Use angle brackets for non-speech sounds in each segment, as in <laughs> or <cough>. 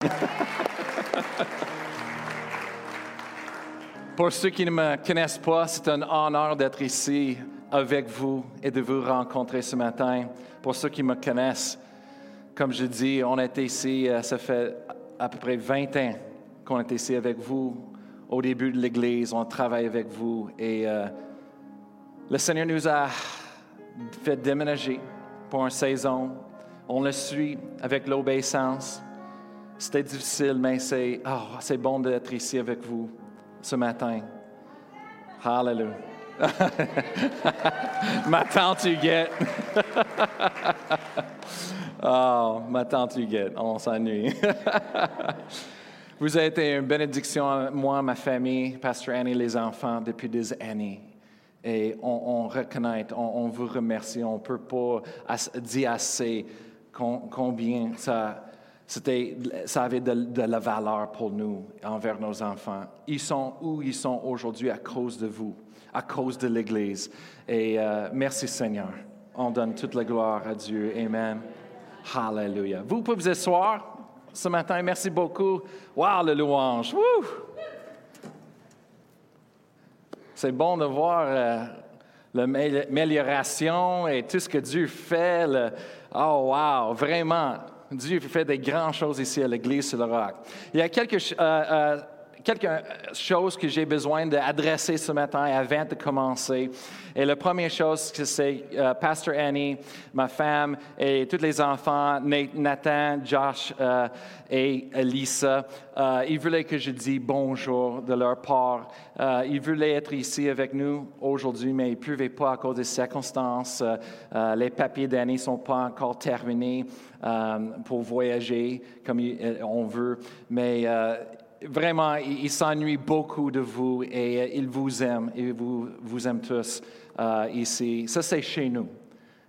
<laughs> Pour ceux qui ne me connaissent pas, c'est un honneur d'être ici avec vous et de vous rencontrer ce matin. Pour ceux qui me connaissent, comme je dis, on est ici, euh, ça fait à peu près 20 ans qu'on est ici avec vous. Au début de l'Église, on travaille avec vous et euh, le Seigneur nous a fait déménager pour une saison. On le suit avec l'obéissance. C'était difficile, mais c'est oh, c'est bon d'être ici avec vous ce matin. Hallelujah. <laughs> ma tante Huguette. oh, <laughs> ma tante Huguette, on s'ennuie. <laughs> Vous avez été une bénédiction à moi, ma famille, Pasteur Annie, les enfants, depuis des années. Et on, reconnaît, on, vous remercie. On ne peut pas dire assez combien ça, ça avait de, la valeur pour nous, envers nos enfants. Ils sont où ils sont aujourd'hui à cause de vous, à cause de l'Église. Et euh, merci Seigneur. On donne toute la gloire à Dieu. Amen. Hallelujah. Vous pouvez vous asseoir ce matin. Merci beaucoup. Wow, le louange. C'est bon de voir euh, l'amélioration et tout ce que Dieu fait. oh, wow, vraiment. Dieu fait des grandes choses ici à l'Église sur le roc. Il y a quelque, euh, euh, quelque chose que j'ai besoin d'adresser ce matin avant de commencer. Et la première chose, c'est euh, Pastor Annie, ma femme et tous les enfants, Nathan, Josh euh, et Lisa, euh, ils voulaient que je dise bonjour de leur part. ils voulaient être ici avec nous aujourd'hui, mais ils ne pouvaient pas à cause des circonstances. les papiers d'Annie ne sont pas encore terminés pour voyager comme on veut. Mais vraiment, il, s'ennuie beaucoup de vous et euh, il vous aime et vous, vous aime tous euh, ici. Ça, c'est chez nous.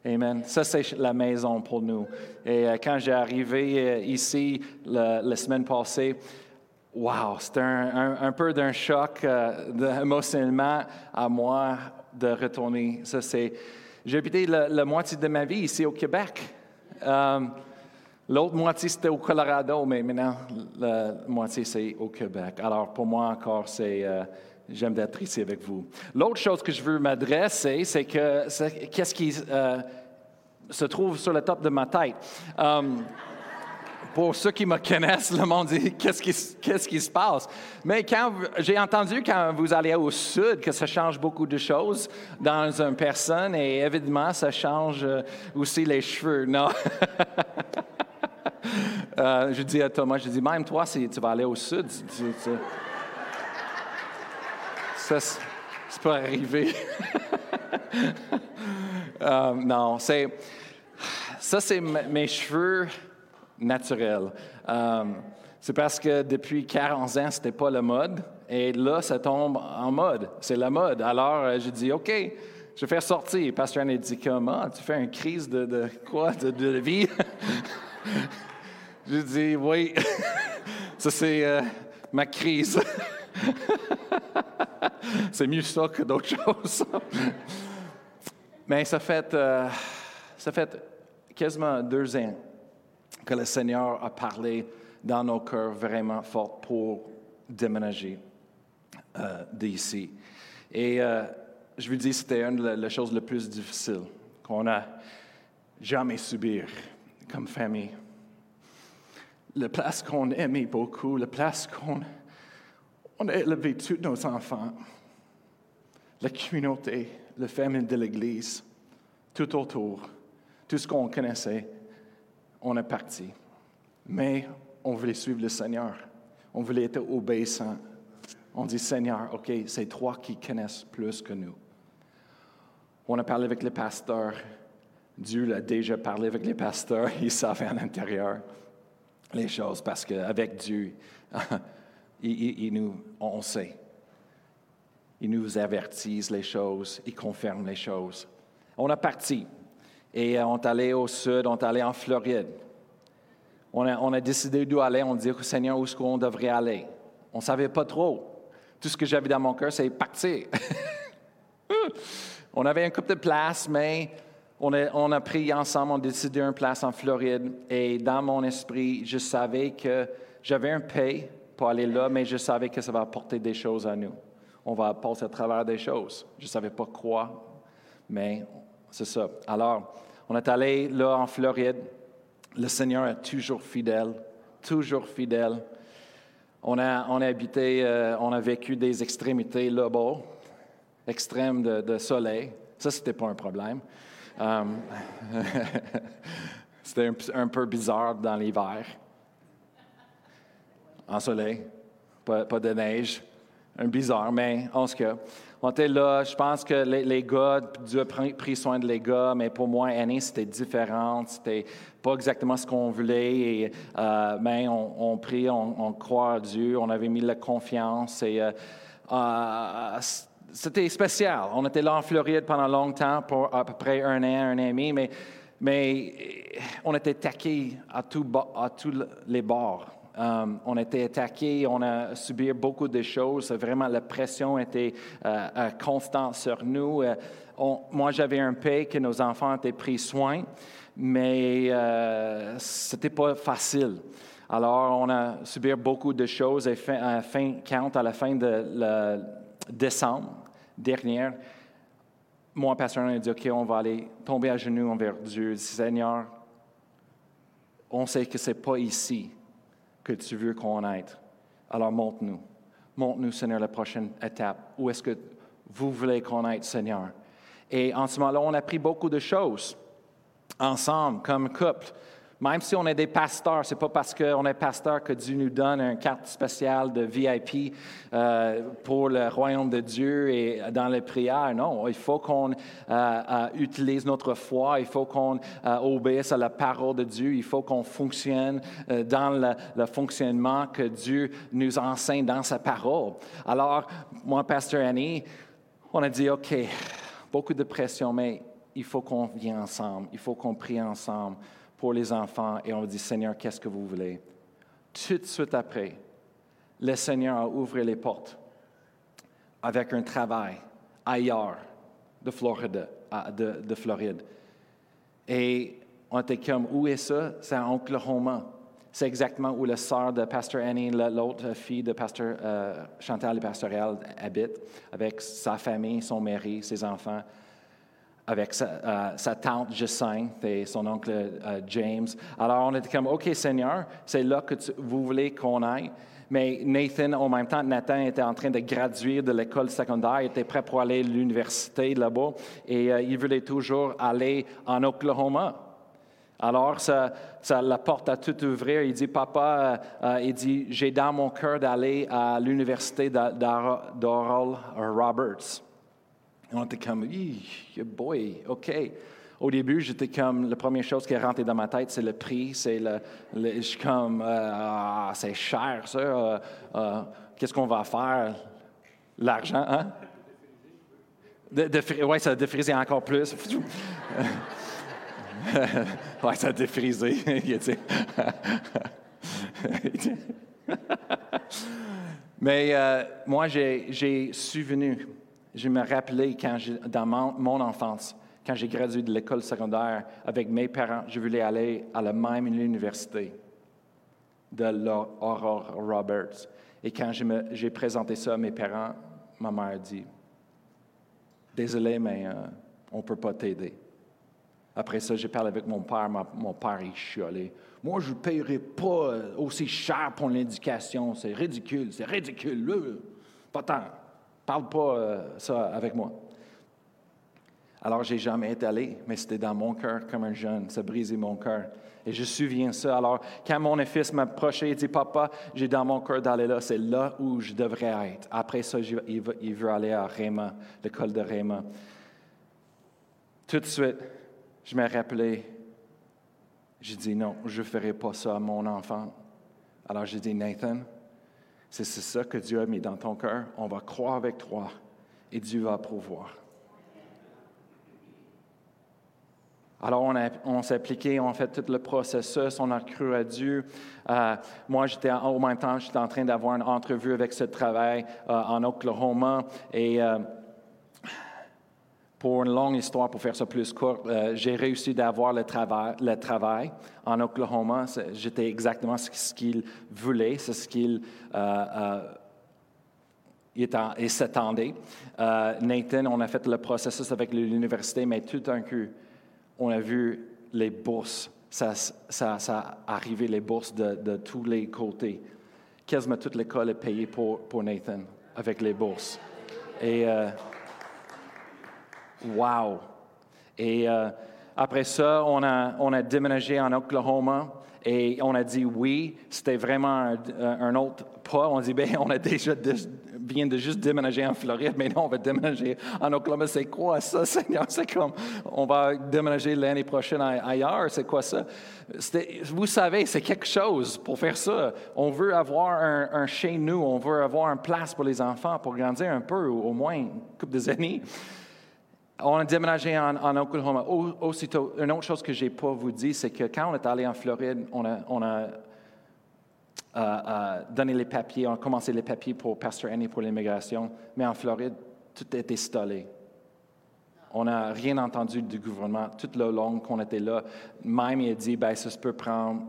Amen. Ça, c'est la maison pour nous. Et euh, quand j'ai arrivé ici la, semaine passée, wow, c'était un, peu d'un choc <laughs> émotionnellement à moi de retourner. Ça, c'est. J'ai habité la, moitié de ma vie ici au Québec. L'autre moitié, c'était au Colorado, mais maintenant, la moitié, c'est au Québec. Alors, pour moi, encore, c'est. Euh, j'aime d'être ici avec vous. L'autre chose que je veux m'adresser, c'est que qu'est-ce qui euh, se trouve sur le top de ma tête? Um, pour ceux qui me connaissent, le monde dit qu'est-ce qui, qu'est-ce qui se passe? Mais quand j'ai entendu quand vous allez au sud que ça change beaucoup de choses dans une personne et évidemment ça change euh, aussi les cheveux. Non? <laughs> Euh, je dis à Thomas, je dis, même toi, si tu vas aller au sud, ça, c'est pas arrivé. <laughs> Euh, non, c'est, ça, c'est mes cheveux naturels. Euh, c'est parce que depuis 40 ans, c'était pas la mode. Et là, ça tombe en mode. C'est la mode. Alors, je dis, OK, je vais faire sortir. Pasteur Anne dit, comment? Tu fais une crise de, quoi? De vie? <laughs> J'ai dit, oui, <laughs> ça c'est euh, ma crise. <laughs> c'est mieux ça que d'autres <laughs> choses. Mais ça fait, euh, ça fait quasiment deux ans que le Seigneur a parlé dans nos cœurs vraiment fort pour déménager euh, d'ici. Et je lui dis, c'était une des choses les plus difficiles qu'on a jamais subir comme famille la place qu'on aimait beaucoup, la place qu'on on a élevé tous nos enfants, la communauté, la famille de l'Église, tout autour, tout ce qu'on connaissait, on est parti. Mais on voulait suivre le Seigneur. On voulait être obéissant. On dit, Seigneur, OK, c'est toi qui connaissent plus que nous. On a parlé avec les pasteurs. Dieu l'a déjà parlé avec les pasteurs. <laughs> Ils savaient à l'intérieur les choses parce qu'avec Dieu, <laughs> il, nous, on sait. Il nous avertise les choses, il confirme les choses. On a parti et on est allé au sud, on est allé en Floride. On a, on a décidé d'où aller, on dit au Seigneur où est-ce qu'on devrait aller? On ne savait pas trop. Tout ce que j'avais dans mon cœur, c'est partir. <laughs> on avait un couple de places, mais on a, pris ensemble, on a décidé une place en Floride. Et dans mon esprit, je savais que j'avais un paye pour aller là, mais je savais que ça va apporter des choses à nous. On va passer à travers des choses. Je ne savais pas quoi, mais c'est ça. Alors, on est allé là en Floride. Le Seigneur est toujours fidèle, toujours fidèle. On a, on a habité, euh, on a vécu des extrémités là-bas, extrêmes de, soleil. Ça, ce n'était pas un problème. Euh, <laughs> c'était un, peu bizarre dans l'hiver. En soleil, pas, pas de neige. Un bizarre, mais en ce cas. On était là, je pense que les, gars, Dieu a pris soin de les gars, mais pour moi, Annie, c'était différent. C'était pas exactement ce qu'on voulait. Euh, mais on, on prie, on, croit à Dieu, on avait mis la confiance. Et euh, euh, c'était spécial. On était là en Floride pendant longtemps, pour à peu près un an, un an et demi, mais, mais on était taqués à, à tous les bords. Euh, on été attaqué, on a subi beaucoup de choses. Vraiment, la pression était euh, euh, constante sur nous. moi, j'avais un paix que nos enfants étaient pris soin, mais ce n'était pas facile. Alors, on a subi beaucoup de choses. Et fin, fin, quand à la fin de décembre dernier, moi, pasteur, on a dit, OK, on va aller tomber à genoux envers Dieu. Seigneur, on sait que ce n'est pas ici que tu veux qu'on aille. Alors montre-nous. Montre-nous, Seigneur, la prochaine étape. Où est-ce que vous voulez qu'on aille, Seigneur? Et en ce moment-là, on a pris beaucoup de choses ensemble, comme couple. Même si on est des pasteurs, ce n'est pas parce qu'on est pasteur que Dieu nous donne une carte spéciale de VIP euh, pour le royaume de Dieu et dans les prières. Non, il faut qu'on euh, euh, utilise notre foi, il faut qu'on obéisse à la parole de Dieu, il faut qu'on fonctionne dans le, fonctionnement que Dieu nous enseigne dans sa parole. Alors, moi, Pasteur Annie, on a dit, OK, beaucoup de pression, mais il faut qu'on vienne ensemble, il faut qu'on prie ensemble pour les enfants et on dit, Seigneur, qu'est-ce que vous voulez? Tout de suite après, le Seigneur a ouvert les portes avec un travail ailleurs de Floride. De, Floride. Et on était comme, où est ça? C'est à Oklahoma. C'est exactement où la sœur de Pasteur Annie, l'autre fille de Pasteur Chantal et Pastoral habite, avec sa famille, son mari, ses enfants avec euh, sa, tante Jacinthe et son oncle euh, James. Alors on était comme, OK Seigneur, c'est là que vous voulez qu'on aille. Mais Nathan, en même temps, Nathan était en train de graduer de l'école secondaire, il était prêt pour aller à l'université là-bas et euh, il voulait toujours aller en Oklahoma. Alors, ça, la porte a tout ouvert. Il dit, Papa, il dit, j'ai dans mon cœur d'aller à l'université d'Oral Roberts. On était comme, boy, OK. Au début, j'étais comme, la première chose qui est rentrée dans ma tête, c'est le prix, c'est le, je suis comme, euh, c'est cher ça, euh, euh, qu'est-ce qu'on va faire? L'argent, hein? oui, ça a défrisé encore plus. <laughs> oui, ça a défrisé. <laughs> <laughs> Mais moi, j'ai souvenu je me rappelais quand dans mon, enfance, quand j'ai gradué de l'école secondaire avec mes parents, je voulais aller à la même université de l'Aurore Roberts. Et quand j'ai présenté ça à mes parents, ma mère dit Désolé, mais euh, on ne peut pas t'aider. Après ça, j'ai parlé avec mon père. mon père, il chialait. Moi, je ne paierai pas aussi cher pour l'éducation. C'est ridicule, c'est ridicule. Pas tant. Parle pas euh, ça avec moi. Alors, j'ai jamais été allé, mais c'était dans mon cœur comme un jeune. Ça brisait mon cœur. Et je me souviens ça. Alors, quand mon fils m'approchait, il dit Papa, j'ai dans mon cœur d'aller là. C'est là où je devrais être. Après ça, il veut, aller à Réma, l'école de Réma. Tout de suite, je me rappelais j'ai dit non, je ne ferai pas ça à mon enfant. Alors j'ai dit, Nathan, c'est ça que Dieu a mis dans ton cœur. On va croire avec toi et Dieu va pouvoir. Alors, on, s'est appliqué, on a fait tout le processus, on a cru à Dieu. Euh, moi, j'étais au même temps, j'étais en train d'avoir une entrevue avec ce travail euh, en Oklahoma. Et euh, Pour une longue histoire, pour faire ça plus court, euh, j'ai réussi d'avoir le travail, le travail en Oklahoma. J'étais exactement ce qu'il voulait, c'est ce qu'il euh, euh, s'attendait. Nathan, on a fait le processus avec l'université, mais tout d'un coup, on a vu les bourses. Ça, ça, ça a arrivé, les bourses de, tous les côtés. Quasiment toute l'école est payée pour, pour Nathan avec les bourses. Et Wow! Et euh, après ça, on a, déménagé en Oklahoma et on a dit oui. C'était vraiment un, autre pas. On dit, bien, on a déjà vient de juste déménager en Floride, mais non, on va déménager en Oklahoma. C'est quoi ça, <laughs> Seigneur? C'est comme, on va déménager l'année prochaine ailleurs. C'est quoi ça? Vous savez, c'est quelque chose pour faire ça. On veut avoir un, chez nous, on veut avoir une place pour les enfants pour grandir un peu, au moins une couple d'années. On a déménagé en, Oklahoma. Aussitôt, une autre chose que je n'ai pas vous dit, c'est que quand on est allé en Floride, on a, euh, euh, donné les papiers, on a commencé les papiers pour Pastor Annie pour l'immigration, mais en Floride, tout était stallé. On n'a rien entendu du gouvernement toute le long qu'on était là. Même, il a dit, ben, ça peut prendre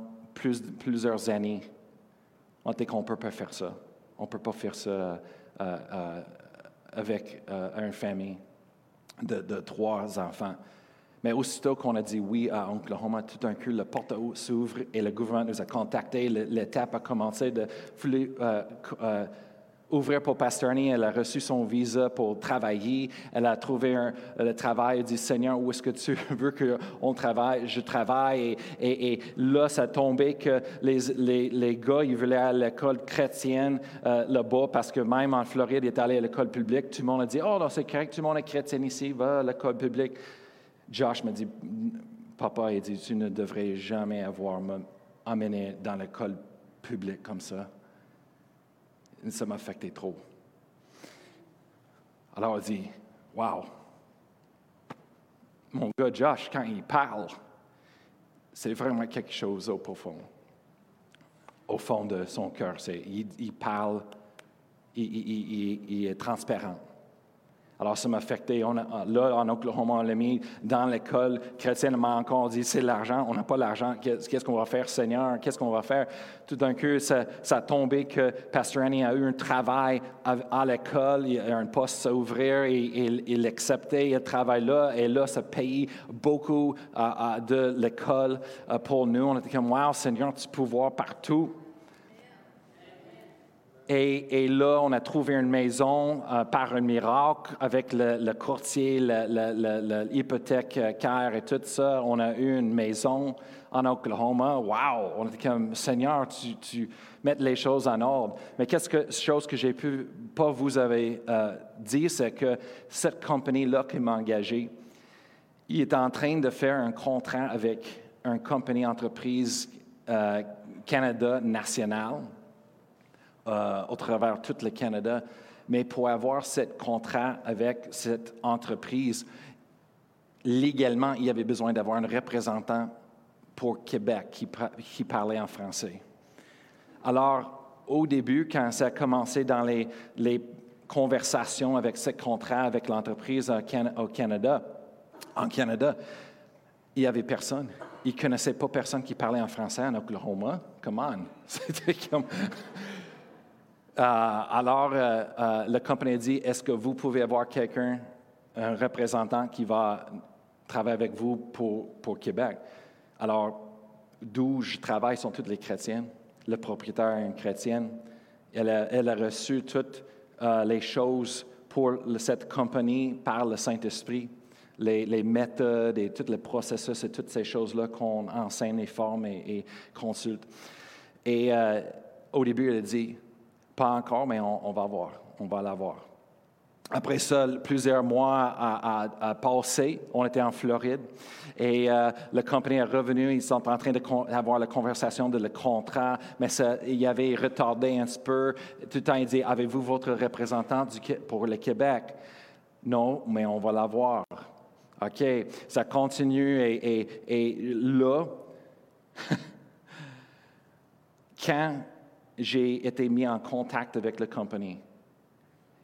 plusieurs années. On dit qu'on ne peut pas faire ça. On ne peut pas faire ça euh, avec une famille de, trois enfants. Mais aussitôt qu'on a dit oui à Oklahoma, tout d'un coup, la porte s'ouvre et le gouvernement nous a contactés. L'étape a commencé de euh, euh, ouvrir pour Pastorny. Elle a reçu son visa pour travailler. Elle a trouvé un, le travail. Elle dit Seigneur, où est-ce que tu <laughs> veux qu'on travaille? Je travaille. Et, là, ça tombé que les, les, les gars, ils voulaient aller à l'école chrétienne euh, là-bas parce que même en Floride, ils étaient allés à l'école publique. Tout le monde a dit Oh, non, c'est correct, tout le monde est chrétien ici, va à l'école publique. Josh m'a dit Papa, il dit Tu ne devrais jamais avoir amené dans l'école publique comme ça ça m'a affecté trop. Alors on dit, wow, mon gars Josh, quand il parle, c'est vraiment quelque chose au profond. Au fond de son cœur, il, il, parle, il est transparent. Alors, ça m'a affecté. On là, en Oklahoma, on l'a mis dans l'école chrétienne, mais encore, dit c'est l'argent. On n'a pas l'argent. Qu'est-ce qu'on va faire, Seigneur? Qu'est-ce qu'on va faire? Tout d'un coup, ça, a tombé que Pastor Annie a eu un travail à, l'école. Il a un poste à ouvrir et, il acceptait le travail là. Et là, ça payait beaucoup de l'école pour nous. On était comme, wow, Seigneur, tu peux voir partout. Et, là, on a trouvé une maison euh, par un miracle avec le, courtier, l'hypothèque euh, CARE et tout ça. On a eu une maison en Oklahoma. Wow! On était comme, Seigneur, tu, mets les choses en ordre. Mais qu'est-ce que chose que j'ai pu pas vous avez euh, dit, c'est que cette compagnie-là qui m'a engagé, il est en train de faire un contrat avec une compagnie entreprise Canada nationale euh, au travers tout le Canada. Mais pour avoir ce contrat avec cette entreprise, légalement, il y avait besoin d'avoir un représentant pour Québec qui, parlait en français. Alors, au début, quand ça a commencé dans les, conversations avec ce contrat avec l'entreprise au Canada, en Canada, il n'y avait personne. Ils ne connaissaient pas personne qui parlait en français en Oklahoma. Come on. <laughs> C'était comme. Euh, alors, euh, euh, la compagnie dit, est-ce que vous pouvez avoir quelqu'un, un représentant qui va travailler avec vous pour, pour Québec? Alors, d'où je travaille sont toutes les chrétiennes. Le propriétaire est une chrétienne. Elle a, reçu toutes les choses pour cette compagnie par le Saint-Esprit. Les, méthodes et tous les processus et toutes ces choses-là qu'on enseigne et forme et, et consulte. Et au début, elle a dit, pas encore, mais on, va voir. On va l'avoir. Après ça, plusieurs mois à, passer. On était en Floride et euh, la compagnie est revenue. Ils sont en train d'avoir la conversation de le contrat, mais ça, il y avait retardé un peu. Tout le temps, il dit Avez-vous votre représentant pour le Québec? Non, mais on va l'avoir. OK, ça continue et là, <laughs> quand j'ai été mis en contact avec la compagnie.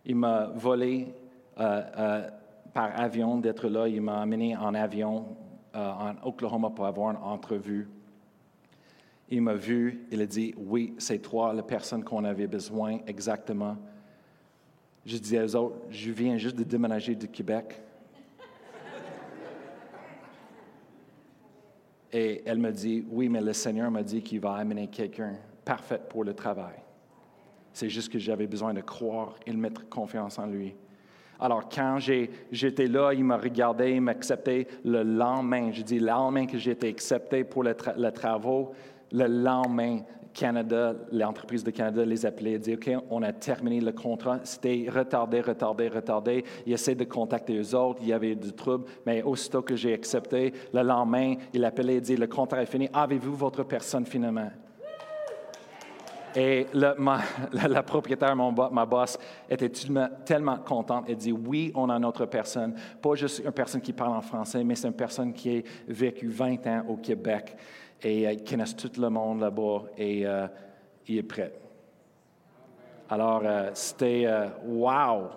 Il m'a volé euh, euh, par avion d'être là. Il m'a amené en avion euh, en Oklahoma pour avoir une entrevue. Il m'a vu, il a dit, oui, c'est toi la personne qu'on avait besoin exactement. Je dis aux autres, je viens juste de déménager du Québec. Et elle me dit, oui, mais le Seigneur m'a dit qu'il va amener quelqu'un parfait pour le travail. C'est juste que j'avais besoin de croire et de mettre confiance en lui. Alors, quand j'étais là, il m'a regardé, il m'a accepté le lendemain. Je dis le lendemain que j'ai été accepté pour le, travaux, le lendemain, Canada, l'entreprise de Canada les appelait et dit OK, on a terminé le contrat. C'était retardé, retardé, retardé. Il essaie de contacter eux autres. Il y avait du trouble. Mais aussitôt que j'ai accepté, le lendemain, il appelait et dit Le contrat est fini. Avez-vous votre personne finalement? Et <laughs> la, propriétaire, mon, ma boss, était tellement, contente. Elle dit Oui, on a notre personne. Pas juste une personne qui parle en français, mais c'est une personne qui a vécu 20 ans au Québec et euh, connaît tout le monde là-bas et euh, il est prêt. Alors, euh, c'était wow!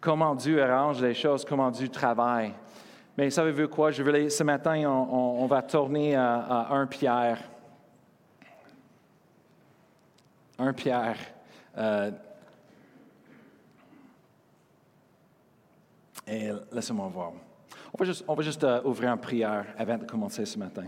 Comment Dieu arrange les choses, comment Dieu travaille. Mais savez-vous quoi? Je ce matin, on, va tourner à, à 1 Pierre. Un Pierre. Euh, et laissez-moi voir. On va juste, on va juste euh, ouvrir une prière avant de commencer ce matin.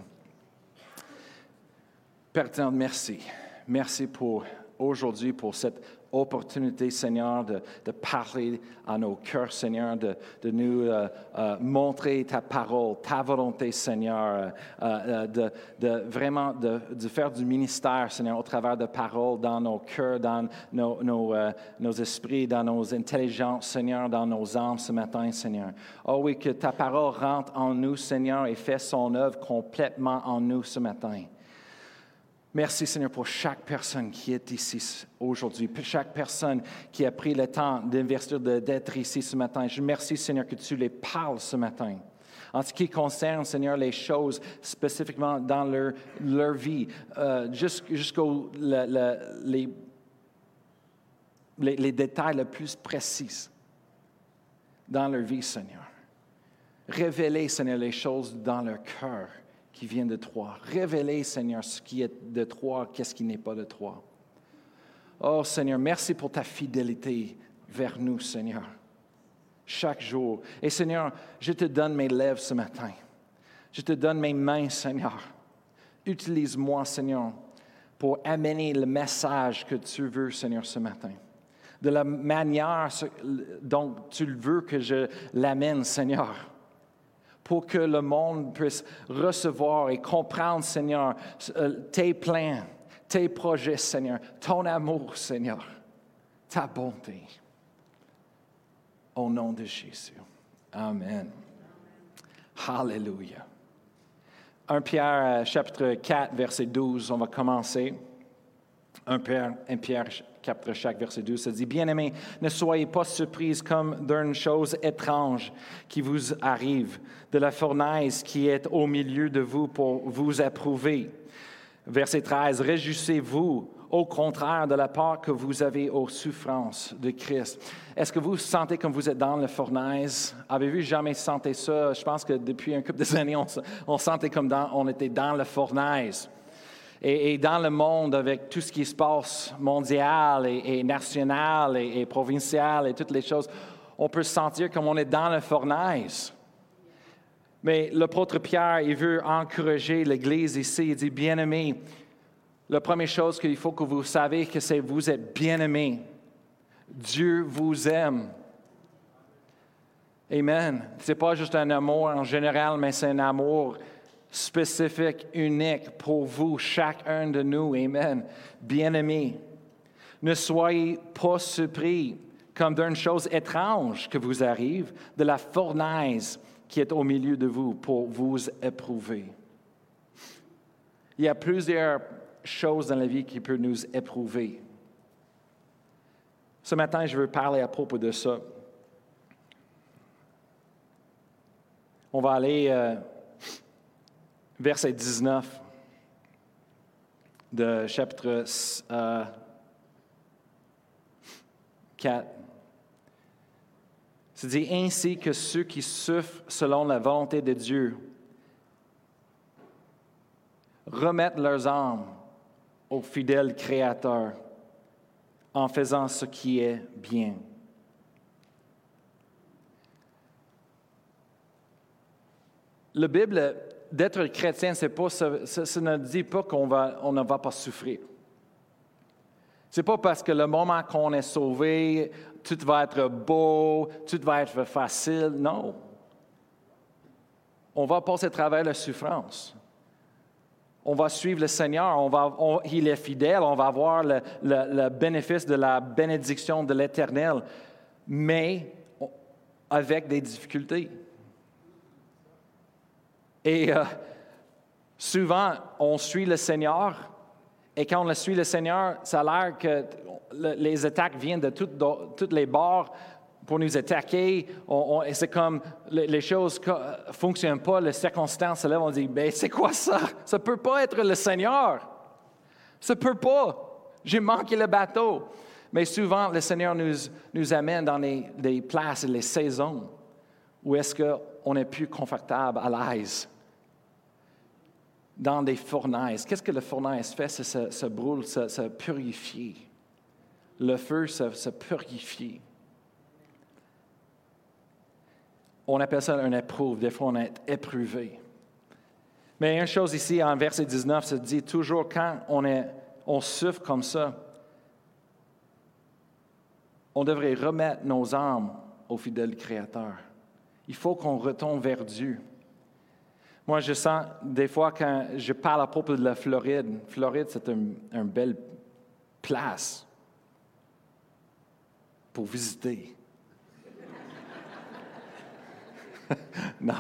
Père merci. Merci pour aujourd'hui, pour cette opportunité, Seigneur, de, parler à nos cœurs, Seigneur, de, nous euh, euh, montrer ta parole, ta volonté, Seigneur, euh, de, vraiment de, faire du ministère, Seigneur, au travers de paroles dans nos cœurs, dans nos, nos, esprits, dans nos intelligences, Seigneur, dans nos âmes ce matin, Seigneur. Oh oui, que ta parole rentre en nous, Seigneur, et fait son œuvre complètement en nous ce matin. Merci Seigneur pour chaque personne qui est ici aujourd'hui, pour chaque personne qui a pris le temps d'investir, d'être ici ce matin. Je remercie Seigneur que tu les parles ce matin. En ce qui concerne, Seigneur, les choses spécifiquement dans leur, vie, euh, jusqu'aux les, les, détails les plus précis dans leur vie, Seigneur. Révélez, Seigneur, les choses dans leur cœur qui vient de toi. Révélez, Seigneur, ce qui est de toi, qu'est-ce qui n'est pas de toi. Oh Seigneur, merci pour ta fidélité vers nous, Seigneur, chaque jour. Et Seigneur, je te donne mes lèvres ce matin. Je te donne mes mains, Seigneur. Utilise-moi, Seigneur, pour amener le message que tu veux, Seigneur, ce matin. De la manière dont tu veux que je l'amène, Seigneur pour que le monde puisse recevoir et comprendre, Seigneur, euh, tes plans, tes projets, Seigneur, ton amour, Seigneur, ta bonté. Au nom de Jésus. Amen. Hallelujah. 1 Pierre, euh, chapitre 4, verset 12, on va commencer. 1 Pierre, 1 Pierre chaque verset 12, ça dit, Bien-aimés, ne soyez pas surpris comme d'une chose étrange qui vous arrive, de la fournaise qui est au milieu de vous pour vous approuver. Verset 13, Réjouissez-vous au contraire de la part que vous avez aux souffrances de Christ. Est-ce que vous sentez comme vous êtes dans la fournaise? Avez-vous jamais senti ça? Je pense que depuis un couple d'années, on, on sentait comme on était dans la fournaise et, dans le monde, avec tout ce qui se passe mondial et, national et, provincial et toutes les choses, on peut se sentir comme on est dans la fournaise. Mais l'apôtre Pierre, il veut encourager l'Église ici. Il dit, bien-aimés, la première chose qu'il faut que vous savez, que c'est vous êtes bien-aimés. Dieu vous aime. Amen. Ce n'est pas juste un amour en général, mais c'est un amour spécifique, unique pour vous, chacun de nous. Amen. Bien-aimés, ne soyez pas surpris comme d'une chose étrange que vous arrive, de la fournaise qui est au milieu de vous pour vous éprouver. Il y a plusieurs choses dans la vie qui peuvent nous éprouver. Ce matin, je veux parler à propos de ça. On va aller euh, verset 19 de chapitre 4. C'est dit ainsi que ceux qui souffrent selon la volonté de Dieu remettent leurs âmes au fidèle Créateur en faisant ce qui est bien. La Bible, d'être chrétien, c'est pas, ça, ne dit pas qu'on va, on ne va pas souffrir. C'est pas parce que le moment qu'on est sauvé, tout va être beau, tout va être facile. Non. On va passer à travers la souffrance. On va suivre le Seigneur, on va, il est fidèle, on va avoir le, le bénéfice de la bénédiction de l'Éternel, mais avec des difficultés. Et euh, souvent, on suit le Seigneur, et quand on suit le Seigneur, ça a l'air que les attaques viennent de toutes les bords pour nous attaquer. et c'est comme les, choses ne fonctionnent pas, les circonstances se lèvent, on dit, ben c'est quoi ça? Ça ne peut pas être le Seigneur. Ça ne peut pas. J'ai manqué le bateau. Mais souvent, le Seigneur nous, amène dans des places, les saisons où est-ce qu'on est plus confortable, à l'aise dans des fournaises. Qu'est-ce que le fournaise fait? C'est se, brûle, se, purifier. Le feu se, purifie. On appelle ça une éprouve. Des fois, on est éprouvé. Mais une chose ici, en verset 19, ça dit toujours quand on, est, on souffre comme ça, on devrait remettre nos âmes au fidèle Créateur. Il faut qu'on retourne vers Dieu. Moi, je sens des fois quand je parle à propos de la Floride, Floride, c'est une, belle place pour visiter. <laughs> non,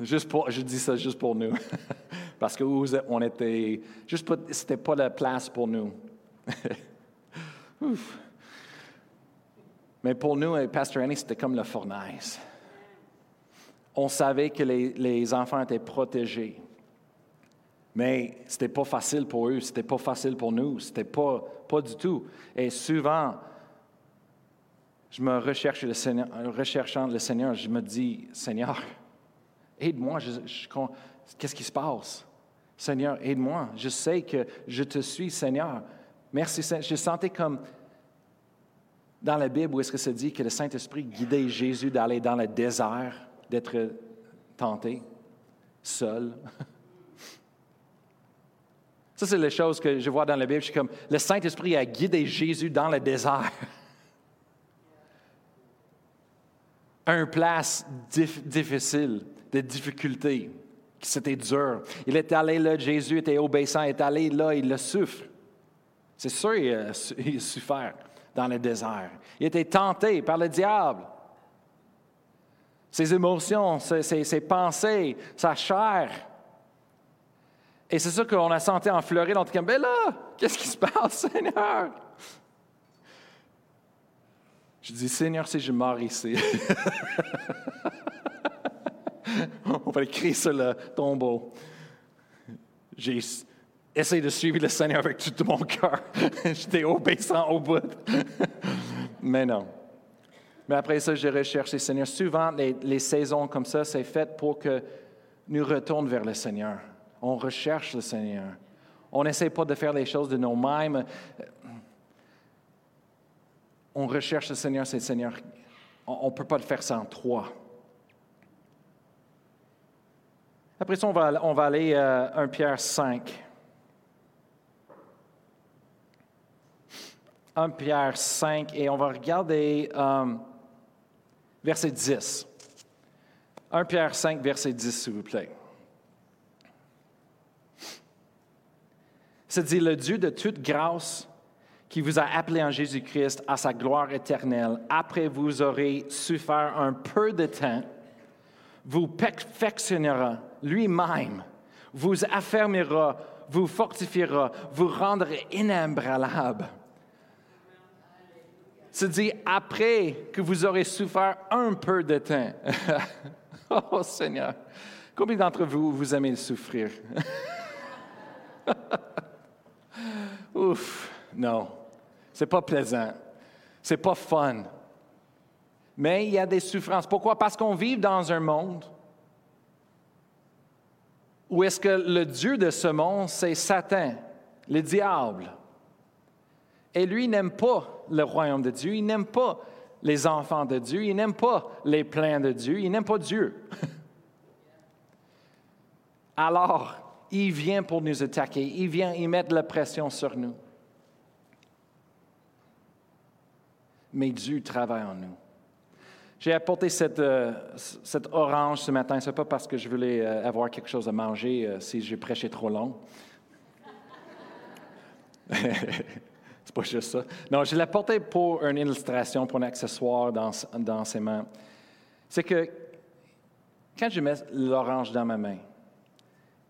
juste pour, je dis ça juste pour nous. <laughs> Parce que on était, juste c'était pas la place pour nous. <laughs> Mais pour nous, Pastor Annie, c'était comme la fournaise on savait que les, enfants étaient protégés. Mais ce n'était pas facile pour eux, ce n'était pas facile pour nous, ce n'était pas, pas du tout. Et souvent, je me recherche le Seigneur, recherchant le Seigneur, je me dis, Seigneur, aide-moi, qu'est-ce qui se passe? Seigneur, aide-moi. Je sais que je te suis, Seigneur. Merci, Seigneur. Je sentais comme dans la Bible où est-ce que ça dit que le Saint-Esprit guidait Jésus d'aller dans le désert d'être tenté, seul. Ça, c'est les choses que je vois dans la Bible. Je suis comme, le Saint-Esprit a guidé Jésus dans le désert. <laughs> Un place difficile, de difficultés, c'était dur. Il est allé là, Jésus était obéissant, il est allé là, il le souffre. C'est sûr il a souffert dans le désert. Il était tenté par le diable ses émotions, ses, pensées, sa chair. Et c'est ça qu'on a senti en Floride. On était comme, ben là, qu'est-ce qui se passe, Seigneur? Je dis, Seigneur, si je meurs ici. <laughs> On va écrire sur le tombeau. J'ai essayé de suivre le Seigneur avec tout mon cœur. <laughs> J'étais obéissant au bout. <laughs> Mais non. Mais après ça, j'ai recherché Seigneur. Souvent, les, saisons comme ça, c'est fait pour que nous retournions vers le Seigneur. On recherche le Seigneur. On n'essaie pas de faire les choses de nous-mêmes. On recherche le Seigneur, c'est le Seigneur. On ne peut pas le faire sans toi. Après ça, on va, on va aller à euh, 1 Pierre 5. 1 Pierre 5 et on va regarder euh, verset 10. 1 Pierre 5, verset 10, s'il vous plaît. C'est dit, le Dieu de toute grâce qui vous a appelé en Jésus-Christ à sa gloire éternelle, après vous aurez souffert un peu de temps, vous perfectionnera lui-même, vous affermira, vous fortifiera, vous rendra inébranlable se dit après que vous aurez souffert un peu de temps. <laughs> oh Seigneur, combien d'entre vous vous aimez souffrir? <laughs> Ouf, non, c'est pas plaisant, c'est pas fun. Mais il y a des souffrances. Pourquoi? Parce qu'on vit dans un monde où est-ce que le Dieu de ce monde, c'est Satan, le diable. Et lui, n'aime pas le royaume de Dieu, il n'aime pas les enfants de Dieu, il n'aime pas les plans de Dieu, il n'aime pas Dieu. <laughs> Alors, il vient pour nous attaquer, il vient y mettre la pression sur nous. Mais Dieu travaille en nous. J'ai apporté cette, euh, cette, orange ce matin. Ce n'est pas parce que je voulais euh, avoir quelque chose à manger euh, si j'ai prêché trop long. <laughs> Pas juste ça. Non, je l'ai apporté pour une illustration, pour un accessoire dans, dans ses mains. C'est que quand je mets l'orange dans ma main,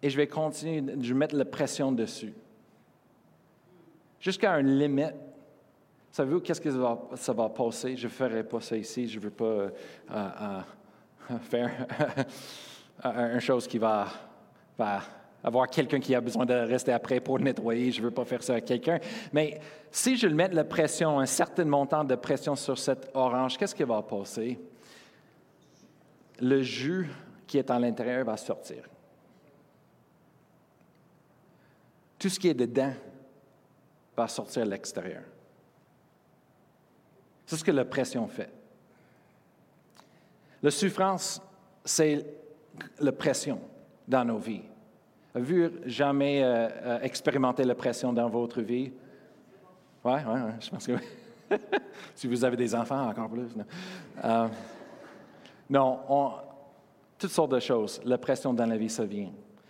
et je vais continuer, vais mettre la pression dessus, jusqu'à une limite, Savez-vous qu'est-ce que ça va, passer? Je ne ferai pas ça ici. Je ne veux pas euh, euh, <laughs> faire <laughs> une chose qui va, avoir quelqu'un qui a besoin de rester après pour nettoyer. Je ne veux pas faire ça à quelqu'un. Mais si je mets la pression, un certain montant de pression sur cette orange, qu'est-ce qui va passer? Le jus qui est à l'intérieur va sortir. Tout ce qui est dedans va sortir à l'extérieur. C'est ce que la pression fait. La souffrance, c'est la pression dans nos vies. Avez-vous jamais euh, euh, expérimenté la pression dans votre vie? Oui, oui, ouais, je pense que oui. <laughs> si vous avez des enfants, encore plus. Non, euh, toutes sortes de choses. La pression dans la vie, ça vient.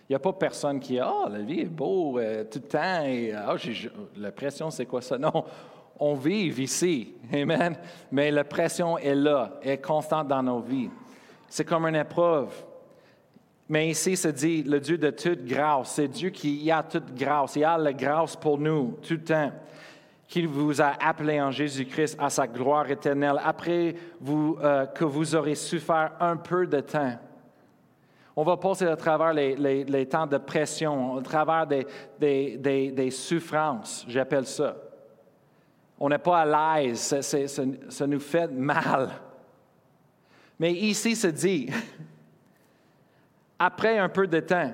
Il n'y a pas personne qui a, oh, la vie est beau tout le temps, et oh, la pression, c'est quoi ça? Non, on vit ici. Amen. Mais la pression est là, est constante dans nos vies. C'est comme une épreuve. Mais ici, se dit le Dieu de toute grâce. C'est Dieu qui a toute grâce. Il a la grâce pour nous tout le temps. Qu'il vous a appelé en Jésus-Christ à sa gloire éternelle après euh, que vous aurez souffert un peu de temps. On va passer à travers les, temps de pression, à travers des, des souffrances, j'appelle ça. On n'est pas à l'aise, ça, nous fait mal. Mais ici, se dit, <laughs> après un peu de temps,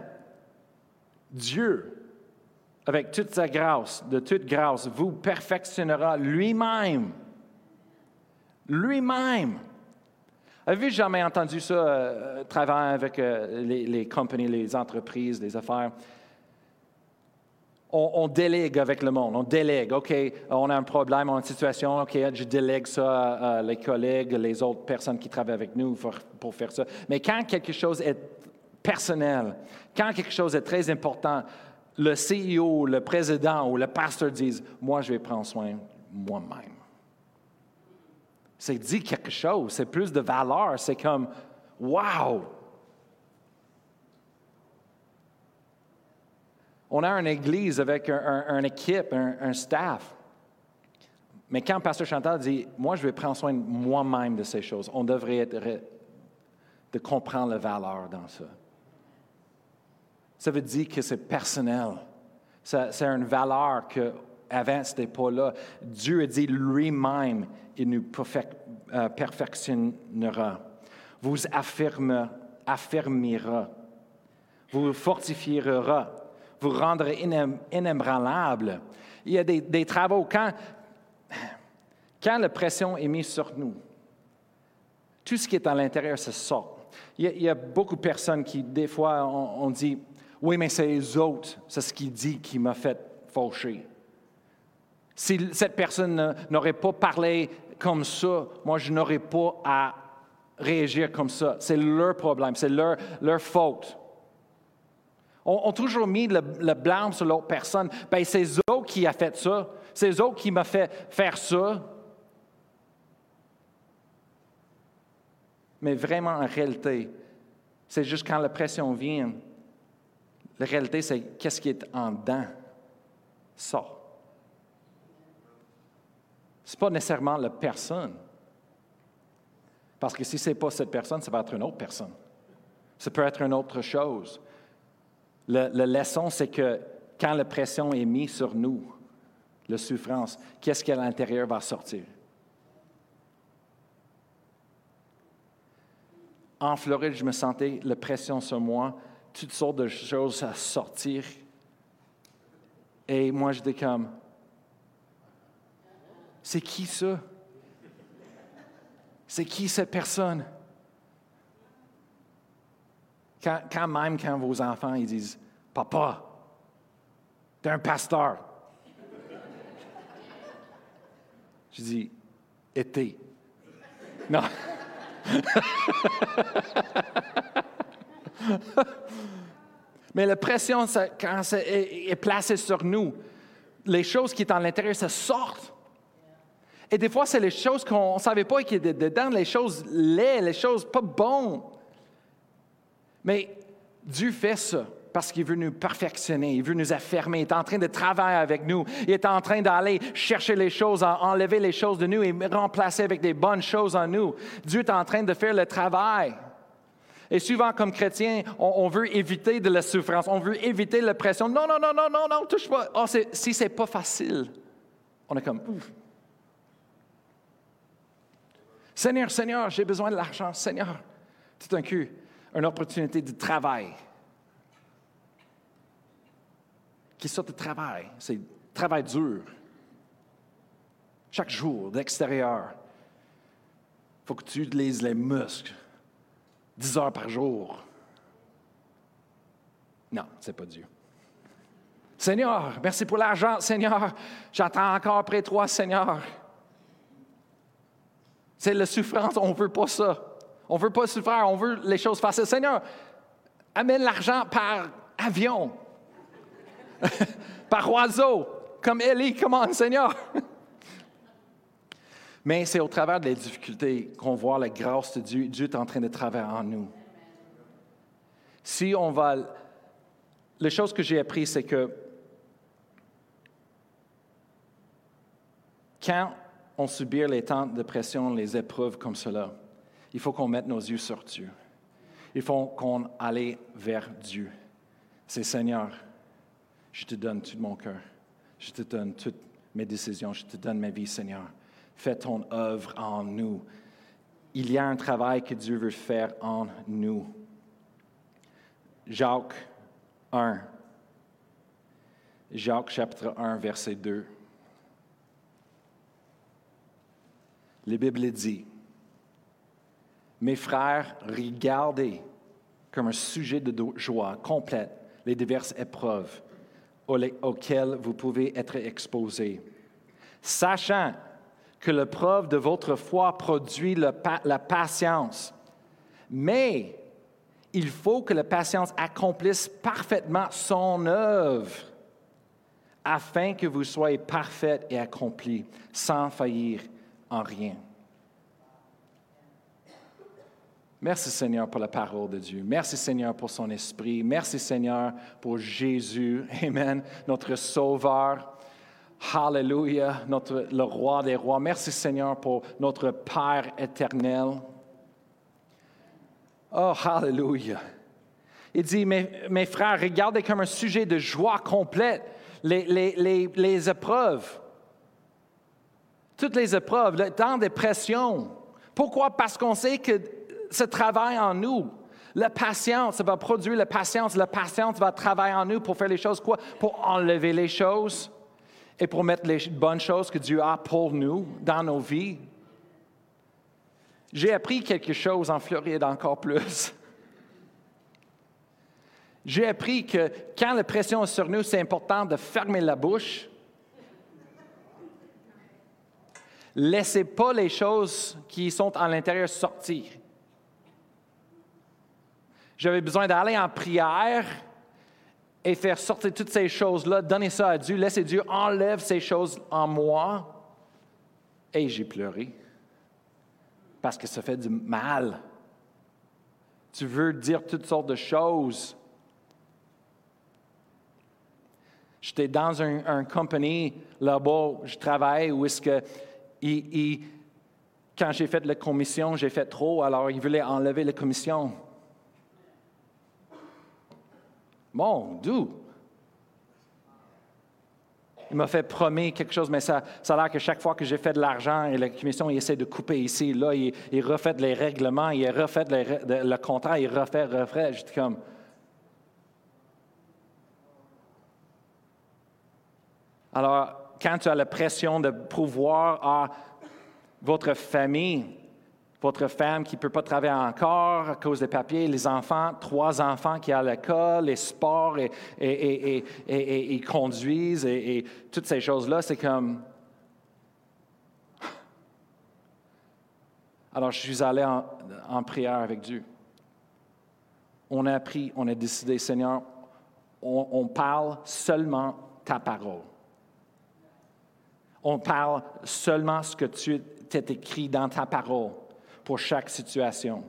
Dieu, avec toute sa grâce, de toute grâce, vous perfectionnera lui-même. Lui-même. Avez-vous jamais entendu ça, euh, travailler avec euh, les, les compagnies, les entreprises, les affaires? on, délègue avec le monde. On délègue. OK, on a un problème, on a une situation. OK, je délègue ça à, les collègues, les autres personnes qui travaillent avec nous pour, faire ça. Mais quand quelque chose est personnel, quand quelque chose est très important, le CEO, le président ou le pasteur disent Moi, je vais prendre soin moi-même. C'est dit quelque chose, c'est plus de valeur, c'est comme Wow! On a une église avec une équipe, un, staff. Mais quand Pasteur Chantal dit, moi, je vais prendre soin moi-même de ces choses, on devrait être de comprendre la valeur dans ça. Ça veut dire que c'est personnel. C'est une valeur que avant, ce n'était pas là. Dieu a dit lui-même, il nous euh, perfectionnera, vous affirmera, vous fortifiera, vous rendre inébranlable. Il y a des, travaux. Quand, quand la pression est mise sur nous, tout ce qui est à l'intérieur se sort. Il y, a, beaucoup de personnes qui, des fois, on, dit Oui, mais c'est les autres, c'est ce qu'il dit qui m'a fait faucher. Si cette personne n'aurait pas parlé comme ça, moi, je n'aurais pas à réagir comme ça. C'est leur problème, c'est leur, leur faute. On, a toujours mis le, blâme sur l'autre personne. Ben, c'est eux qui a fait ça. C'est eux qui m'a fait faire ça. Mais vraiment, en réalité, c'est juste quand la pression vient, la réalité, c'est qu'est-ce qui est en dedans? Ça. Ce n'est pas nécessairement la personne. Parce que si ce n'est pas cette personne, ça va être une autre personne. Ça peut être une autre chose. La, leçon, c'est que quand la pression est mise sur nous, la souffrance, qu'est-ce qui à l'intérieur va sortir? En Floride, je me sentais la pression sur moi, toutes sortes de choses à sortir. Et moi, j'étais comme, c'est qui ça? C'est qui cette personne? Quand, même quand vos enfants ils disent Papa, t'es un pasteur. Je dis Été. Non. <laughs> <laughs> Mais la pression, quand c'est est placée sur nous, les choses qui sont à l'intérieur, ça sortent. Et des fois, c'est les choses qu'on ne savait pas qui étaient dedans, les choses laides, les choses pas bonnes. Mais Dieu fait ça parce qu'il veut nous perfectionner, il veut nous affirmer, il est en train de travailler avec nous, il est en train d'aller chercher les choses, enlever les choses de nous et remplacer avec des bonnes choses en nous. Dieu est en train de faire le travail. Et souvent, comme chrétien, on, veut éviter de la souffrance, on veut éviter la pression. Non, non, non, non, non, non, touche pas. Oh, si c'est pas facile, on est comme, ouf. Seigneur, Seigneur, j'ai besoin de l'argent. Seigneur, tout un coup, une opportunité de travail. Qui sort de travail? C'est travail dur. Chaque jour, d'extérieur. Il faut que tu utilises les muscles. 10 heures par jour. Non, ce n'est pas Dieu. Seigneur, merci pour l'argent, Seigneur. J'attends encore après toi, Seigneur. C'est la souffrance, on ne veut pas ça. On ne veut pas souffrir, on veut les choses faciles. Seigneur, amène l'argent par avion, <laughs> par oiseau, comme Élie commande, Seigneur. Mais c'est au travers des difficultés qu'on voit la grâce de Dieu. Dieu est en train de travailler en nous. Si on va. Les choses que j'ai apprises, c'est que quand on subit les temps de pression, les épreuves comme cela, il faut qu'on mette nos yeux sur Dieu. Il faut qu'on aille vers Dieu. C'est Seigneur, je te donne tout mon cœur. Je te donne toutes mes décisions. Je te donne ma vie, Seigneur. Fais ton œuvre en nous. Il y a un travail que Dieu veut faire en nous. Jacques 1. Jacques chapitre 1, verset 2. La Bible dit, Mes frères, regardez comme un sujet de joie complète les diverses épreuves auxquelles vous pouvez être exposés, sachant que l'épreuve de votre foi produit la patience. Mais il faut que la patience accomplisse parfaitement son œuvre, afin que vous soyez parfaits et accomplis, sans faillir en rien. Merci Seigneur pour la parole de Dieu. Merci Seigneur pour son esprit. Merci Seigneur pour Jésus. Amen. Notre Sauveur. Hallelujah. Notre, le roi des rois. Merci Seigneur pour notre Père éternel. Oh, hallelujah. Il dit, mes, frères, regardez comme un sujet de joie complète les, les, les, les épreuves toutes les épreuves, le temps de pression. Pourquoi? Parce qu'on sait que ce travail en nous, la patience, ça va produire la patience. La patience va travailler en nous pour faire les choses quoi? Pour enlever les choses et pour mettre les bonnes choses que Dieu a pour nous dans nos vies. J'ai appris quelque chose en Floride encore plus. J'ai appris que quand la pression est sur nous, c'est important de fermer la bouche Laissez pas les choses qui sont à l'intérieur sortir. J'avais besoin d'aller en prière et faire sortir toutes ces choses-là, donner ça à Dieu, laisser Dieu enlève ces choses en moi. Et j'ai pleuré parce que ça fait du mal. Tu veux dire toutes sortes de choses. J'étais dans un, un compagnie là-bas, je travaille, où est-ce que et, quand j'ai fait la commission, j'ai fait trop, alors il voulait enlever la commission. Bon, d'où? il m'a fait promettre quelque chose, mais ça, ça a l'air que chaque fois que j'ai fait de l'argent et la commission, il essaie de couper ici, là, il, refait les règlements, il refait le contrat, il refait, refait. Comme. Alors, quand tu as la pression de pouvoir à votre famille, votre femme qui ne peut pas travailler encore à cause des papiers, les enfants, trois enfants qui sont à l'école, les sports et, et, conduisent et, toutes ces choses-là, c'est comme... <sighs> Alors je suis allé en, prière avec Dieu. On a appris, on a décidé, Seigneur, on parle seulement ta parole. On parle seulement ce que tu t'es écrit dans ta parole pour chaque situation.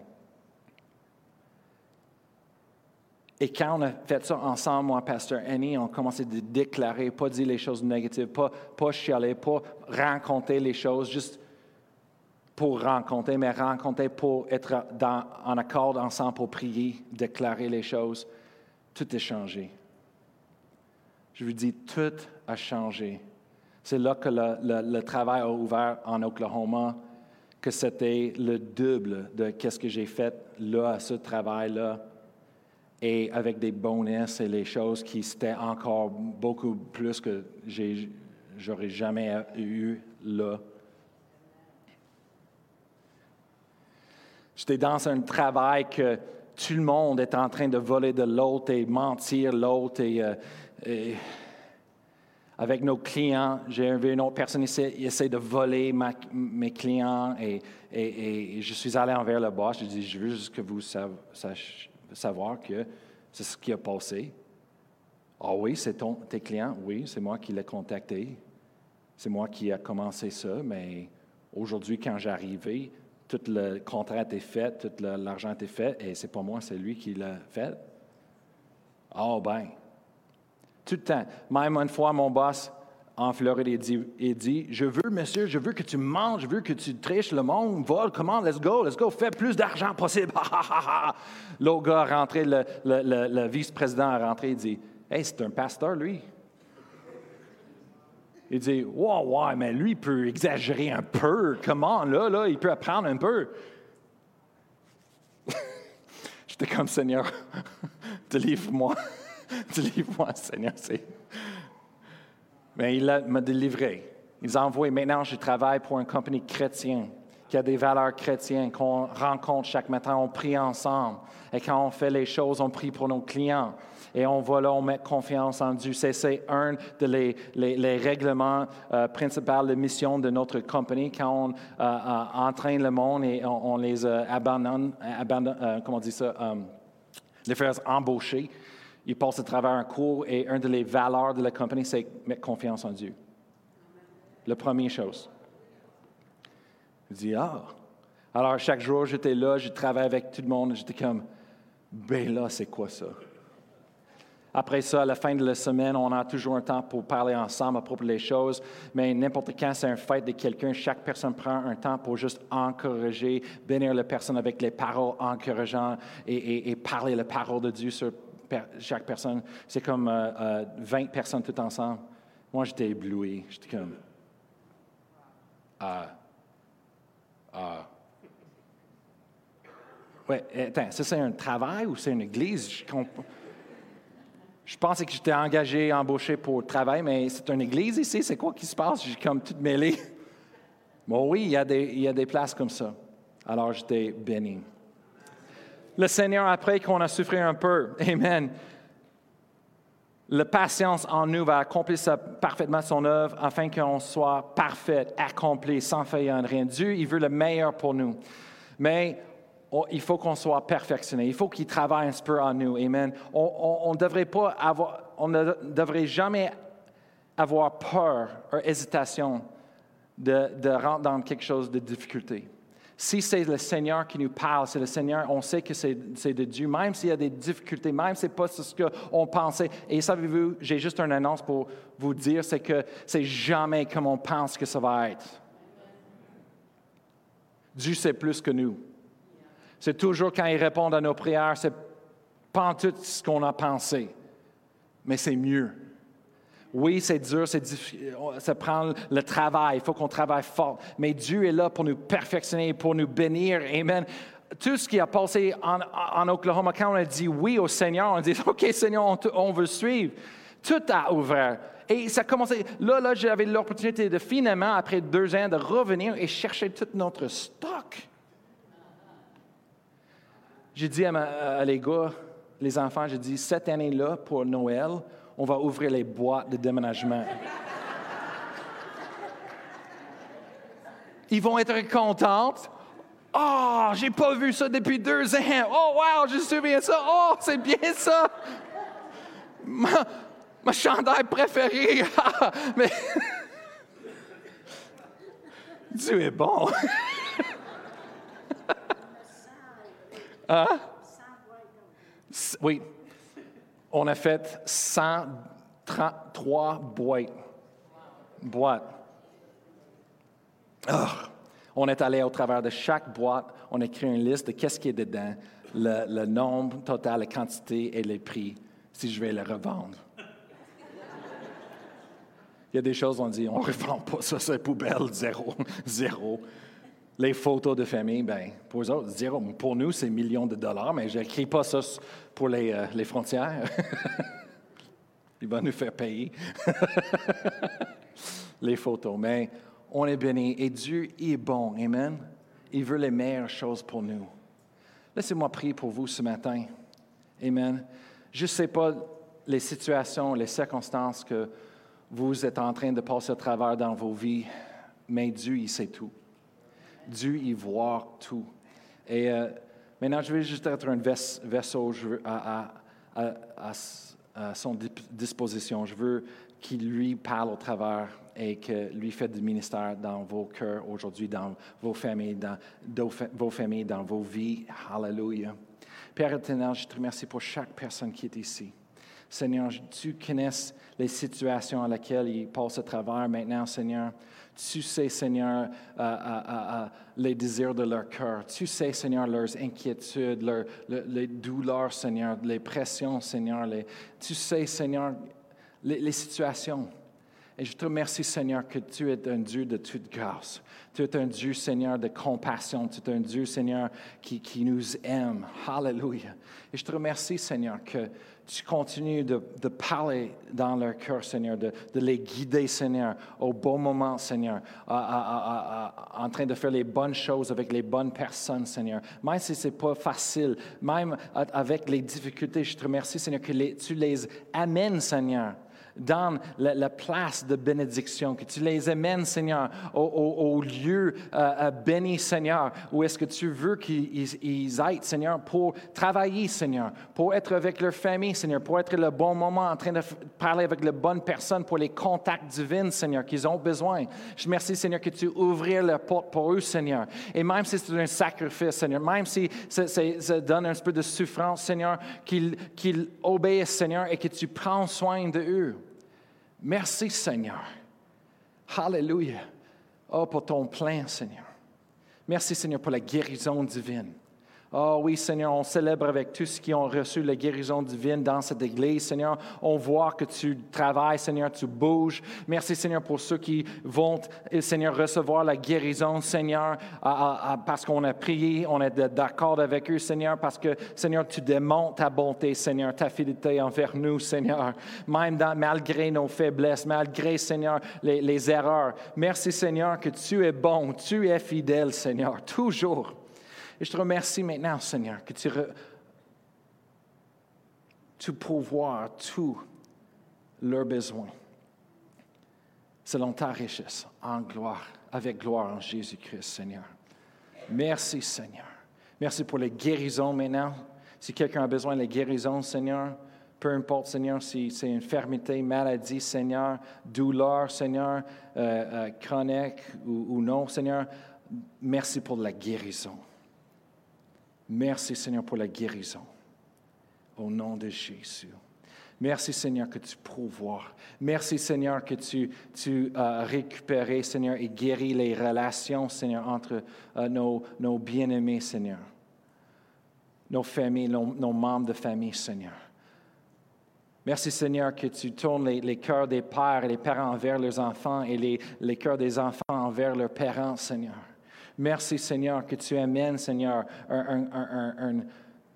Et quand on a fait ça ensemble, moi, Pasteur Annie, on a commencé à déclarer, pas dire les choses négatives, pas, pas chialer, pas raconter les choses juste pour rencontrer, mais rencontrer pour être dans, en accord ensemble pour prier, déclarer les choses. Tout a changé. Je vous dis, tout a changé. C'est là que le travail a ouvert en Oklahoma que c'était le double de qu'est-ce que j'ai fait là, à ce travail-là, et avec des bonus et les choses qui c'était encore beaucoup plus que j'aurais jamais eu là. J'étais dans un travail que tout le monde est en train de voler de l'autre et mentir l'autre et euh, avec nos clients. J'ai vu une autre personne qui essaie, de voler mes clients et, je suis allé envers le boss. Je dis, je veux juste que vous sachiez savoir que c'est ce qui a passé. Ah oui, c'est tes clients? Oui, c'est moi qui l'ai contacté. C'est moi qui ai commencé ça, mais aujourd'hui, quand j'arrivais, tout le contrat était fait, tout l'argent était fait, et c'est pas moi, c'est lui qui l'a fait. Ah oh, ben, tout le temps. Même une fois, mon boss en Floride il dit, Je veux, monsieur, je veux que tu manges, je veux que tu triches le monde, vole, comment, let's go, let's go, fais plus d'argent possible. <laughs> L'autre gars rentré, le, vice-président a rentré, il dit Hey, c'est un pasteur, lui. Il dit Ouais, ouais, mais lui, il peut exagérer un peu. Comment, là, là, il peut apprendre un peu. <laughs> J'étais comme Seigneur, <laughs> délivre-moi. <laughs> Délivre-moi, Seigneur. Mais il m'a délivré. Il a envoyé. Maintenant, je travaille pour une compagnie chrétienne qui a des valeurs chrétiennes, qu'on rencontre chaque matin, on prie ensemble. Et quand on fait les choses, on prie pour nos clients. Et on va là, on met confiance en Dieu. C'est un des les, règlements euh, principaux de mission de notre compagnie. Quand on euh, euh, entraîne le monde et on, les abandonne, abandonne comment on dit ça, les faire embaucher, il passe à travers un cours et une des valeurs de la compagnie, c'est mettre confiance en Dieu. La première chose. Je dis, ah. Alors, chaque jour, j'étais là, je travaillais avec tout le monde, j'étais comme, ben là, c'est quoi ça? Après ça, à la fin de la semaine, on a toujours un temps pour parler ensemble à propos des choses, mais n'importe quand c'est un fête de quelqu'un, chaque personne prend un temps pour juste encourager, bénir la personne avec les paroles encourageantes et, et parler la parole de Dieu sur chaque personne. C'est comme 20 euh, euh, personnes tout ensemble. Moi, j'étais ébloui. J'étais comme. Ah. Ah. Oui, attends, ça c'est un travail ou c'est une église? Je, je pensais que j'étais engagé, embauché pour le travail, mais c'est une église ici, c'est quoi qui se passe? J'ai comme tout mêlé. <laughs> Bon, oui, il y, a des, il y a des places comme ça. Alors j'étais béni le Seigneur, après qu'on a souffert un peu, Amen, la patience en nous va accomplir parfaitement son œuvre afin qu'on soit parfait, accompli, sans faillir en rien. Dieu, il veut le meilleur pour nous. Mais il faut qu'on soit perfectionné. Il faut qu'il travaille un peu en nous. Amen. On, ne devrait jamais avoir peur ou hésitation de, de rentrer dans quelque chose de difficulté. Si c'est le Seigneur qui nous parle, c'est le Seigneur, on sait que c'est de Dieu, même s'il y a des difficultés, même si ce n'est pas ce qu'on pensait. Et savez-vous, j'ai juste une annonce pour vous dire, c'est que c'est jamais comme on pense que ça va être. Dieu sait plus que nous. C'est toujours quand il répond à nos prières, c'est pas tout ce qu'on a pensé, mais c'est mieux. Oui, c'est dur, c'est ça prend le travail, il faut qu'on travaille fort, mais Dieu est là pour nous perfectionner, pour nous bénir. Amen. Tout ce qui a passé en, Oklahoma, quand on a dit oui au Seigneur, on a dit OK, Seigneur, on, veut suivre. Tout a ouvert. Et ça a commencé. Là, là j'avais l'opportunité de finalement, après deux ans, de revenir et chercher tout notre stock. J'ai dit à, les gars, les enfants, j'ai dit, cette année-là, pour Noël, on va ouvrir les boîtes de déménagement. Ils vont être contents. Oh, j'ai pas vu ça depuis deux ans. Oh, wow, je me souviens ça. Oh, c'est bien ça. Ma, ma chandail préférée. <laughs> Mais Dieu est bon. <laughs> Hein? Oui. On a fait 133 boîtes. Boîtes. Ah. On est allé au travers de chaque boîte, on a écrit une liste de qu'est-ce qui est dedans, le, nombre total, la quantité et les prix, si je vais les revendre. Il y a des choses, on dit, on ne revend pas ça, c'est poubelle, zéro, <laughs> zéro. Les photos de famille, ben, pour eux autres, zéro. Pour nous, c'est millions de dollars, mais je n'écris pas ça pour les, euh, les frontières. <laughs> Il va nous faire payer <laughs> les photos. Mais on est béni et Dieu est bon. Amen. Il veut les meilleures choses pour nous. Laissez-moi prier pour vous ce matin. Amen. Je ne sais pas les situations, les circonstances que vous êtes en train de passer à travers dans vos vies, mais Dieu, il sait tout. Dieu, il voit tout. Et euh, maintenant, je vais juste être un vaisseau à, à, son disposition. Je veux qu'il lui parle au travers et que lui fait du ministère dans vos cœurs aujourd'hui, dans vos familles, dans vos familles, dans vos vies. Hallelujah. Père éternel, je te remercie pour chaque personne qui est ici. Seigneur, tu connais les situations à laquelle ils passent à travers maintenant, Seigneur. Tu sais, Seigneur, euh, euh, euh, les désirs de leur cœur. Tu sais, Seigneur, leurs inquiétudes, leurs, les douleurs, Seigneur, les pressions, Seigneur. Les, tu sais, Seigneur, les, situations. Et je te remercie, Seigneur, que tu es un Dieu de toute grâce. Tu es un Dieu, Seigneur, de compassion. Tu es un Dieu, Seigneur, qui, qui nous aime. Hallelujah. Et je te remercie, Seigneur, que tu continues de, parler dans leur cœur, Seigneur, de, les guider, Seigneur, au bon moment, Seigneur, en train de faire les bonnes choses avec les bonnes personnes, Seigneur. Même si ce n'est pas facile, même avec les difficultés, je te remercie, Seigneur, que tu les amènes, Seigneur, dans la, place de bénédiction, que tu les amènes, Seigneur, au, lieu euh, béni, Seigneur, où est-ce que tu veux qu'ils aillent, Seigneur, pour travailler, Seigneur, pour être avec leur famille, Seigneur, pour être le bon moment en train de parler avec les bonnes personnes, pour les contacts divins, Seigneur, qu'ils ont besoin. Je remercie, Seigneur, que tu ouvrir la porte pour eux, Seigneur. Et même si c'est un sacrifice, Seigneur, même si ça, donne un peu de souffrance, Seigneur, qu'ils obéissent, Seigneur, et que tu prends soin de eux. Merci Seigneur. Alléluia. Oh, pour ton plein, Seigneur. Merci Seigneur pour la guérison divine. Oh oui, Seigneur, on célèbre avec tous ceux qui ont reçu la guérison divine dans cette église. Seigneur, on voit que tu travailles, Seigneur, tu bouges. Merci, Seigneur, pour ceux qui vont, Seigneur, recevoir la guérison, Seigneur, parce qu'on a prié, on est d'accord avec eux, Seigneur, parce que, Seigneur, tu démontres ta bonté, Seigneur, ta fidélité envers nous, Seigneur, même malgré nos faiblesses, malgré, Seigneur, les erreurs. Merci, Seigneur, que tu es bon, tu es fidèle, Seigneur, toujours. Et je te remercie maintenant, Seigneur, que tu, re... pourvois tous leurs besoins selon ta richesse, en gloire, avec gloire en Jésus-Christ, Seigneur. Merci, Seigneur. Merci pour les guérisons maintenant. Si quelqu'un a besoin de guérisons, Seigneur, peu importe, Seigneur, si c'est une infirmité, maladie, Seigneur, douleur, Seigneur, euh, euh, chronique ou, ou non, Seigneur, merci pour la guérison. Merci Seigneur pour la guérison. Au nom de Jésus. Merci Seigneur que tu pourvois. Merci Seigneur que tu, tu as récupéré Seigneur et guéri les relations Seigneur entre euh, nos, nos bien-aimés Seigneur. Nos familles, nos, membres de famille Seigneur. Merci Seigneur que tu tournes les, cœurs des pères et les parents envers leurs enfants et les, les cœurs des enfants envers leurs parents, Seigneur. Merci Seigneur que tu amènes, Seigneur, un,